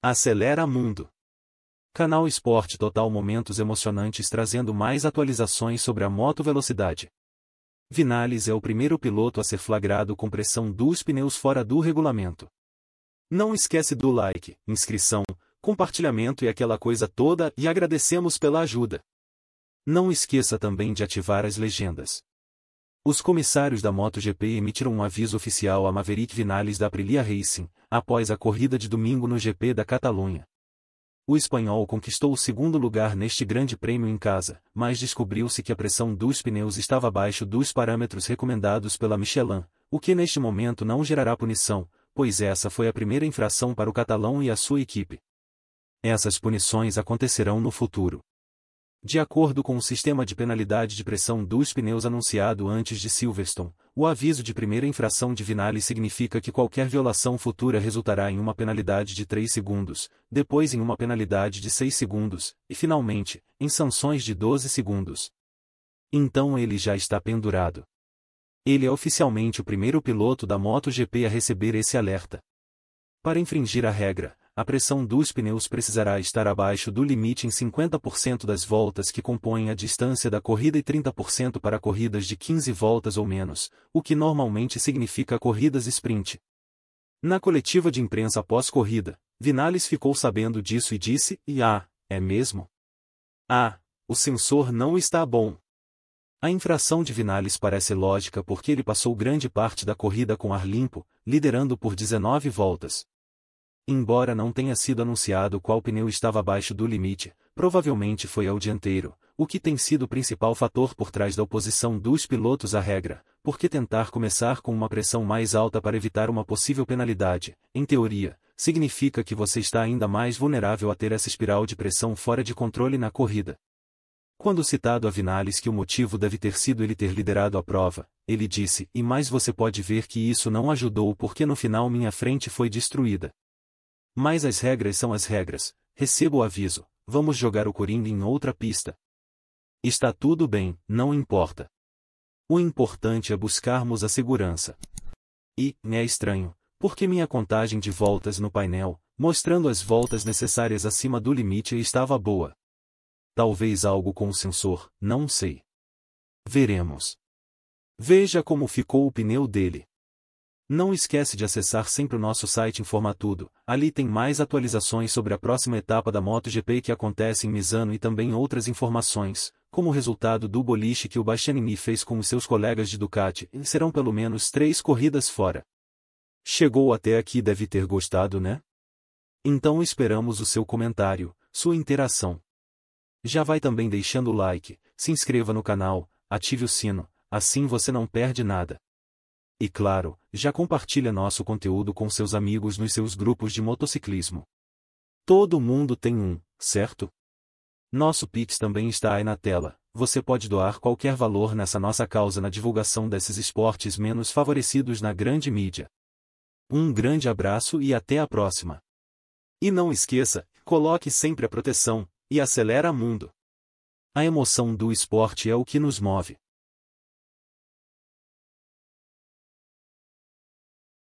Acelera Mundo. Canal Esporte Total Momentos emocionantes trazendo mais atualizações sobre a moto velocidade. Vinales é o primeiro piloto a ser flagrado com pressão dos pneus fora do regulamento. Não esquece do like, inscrição, compartilhamento e aquela coisa toda e agradecemos pela ajuda. Não esqueça também de ativar as legendas. Os comissários da MotoGP emitiram um aviso oficial a Maverick Vinales da Aprilia Racing, após a corrida de domingo no GP da Catalunha. O espanhol conquistou o segundo lugar neste grande prêmio em casa, mas descobriu-se que a pressão dos pneus estava abaixo dos parâmetros recomendados pela Michelin, o que neste momento não gerará punição, pois essa foi a primeira infração para o catalão e a sua equipe. Essas punições acontecerão no futuro. De acordo com o sistema de penalidade de pressão dos pneus anunciado antes de Silverstone, o aviso de primeira infração de Vinales significa que qualquer violação futura resultará em uma penalidade de 3 segundos, depois em uma penalidade de 6 segundos, e finalmente, em sanções de 12 segundos. Então ele já está pendurado. Ele é oficialmente o primeiro piloto da MotoGP a receber esse alerta. Para infringir a regra, a pressão dos pneus precisará estar abaixo do limite em 50% das voltas que compõem a distância da corrida e 30% para corridas de 15 voltas ou menos, o que normalmente significa corridas sprint. Na coletiva de imprensa após-corrida, Vinales ficou sabendo disso e disse, e ah, é mesmo? Ah, o sensor não está bom. A infração de Vinales parece lógica porque ele passou grande parte da corrida com ar limpo, liderando por 19 voltas. Embora não tenha sido anunciado qual pneu estava abaixo do limite, provavelmente foi ao dianteiro, o que tem sido o principal fator por trás da oposição dos pilotos à regra, porque tentar começar com uma pressão mais alta para evitar uma possível penalidade, em teoria, significa que você está ainda mais vulnerável a ter essa espiral de pressão fora de controle na corrida. Quando citado a Vinales que o motivo deve ter sido ele ter liderado a prova, ele disse, e mais você pode ver que isso não ajudou porque no final minha frente foi destruída. Mas as regras são as regras, recebo o aviso, vamos jogar o Coringa em outra pista. Está tudo bem, não importa. O importante é buscarmos a segurança. E, me é estranho, porque minha contagem de voltas no painel, mostrando as voltas necessárias acima do limite estava boa. Talvez algo com o sensor, não sei. Veremos. Veja como ficou o pneu dele. Não esquece de acessar sempre o nosso site Informatudo, ali tem mais atualizações sobre a próxima etapa da MotoGP que acontece em Misano e também outras informações, como resultado do boliche que o Bastianini fez com os seus colegas de Ducati, serão pelo menos três corridas fora. Chegou até aqui deve ter gostado né? Então esperamos o seu comentário, sua interação. Já vai também deixando o like, se inscreva no canal, ative o sino, assim você não perde nada. E claro, já compartilha nosso conteúdo com seus amigos nos seus grupos de motociclismo. Todo mundo tem um, certo? Nosso Pix também está aí na tela. Você pode doar qualquer valor nessa nossa causa na divulgação desses esportes menos favorecidos na grande mídia. Um grande abraço e até a próxima. E não esqueça, coloque sempre a proteção e acelera mundo. A emoção do esporte é o que nos move.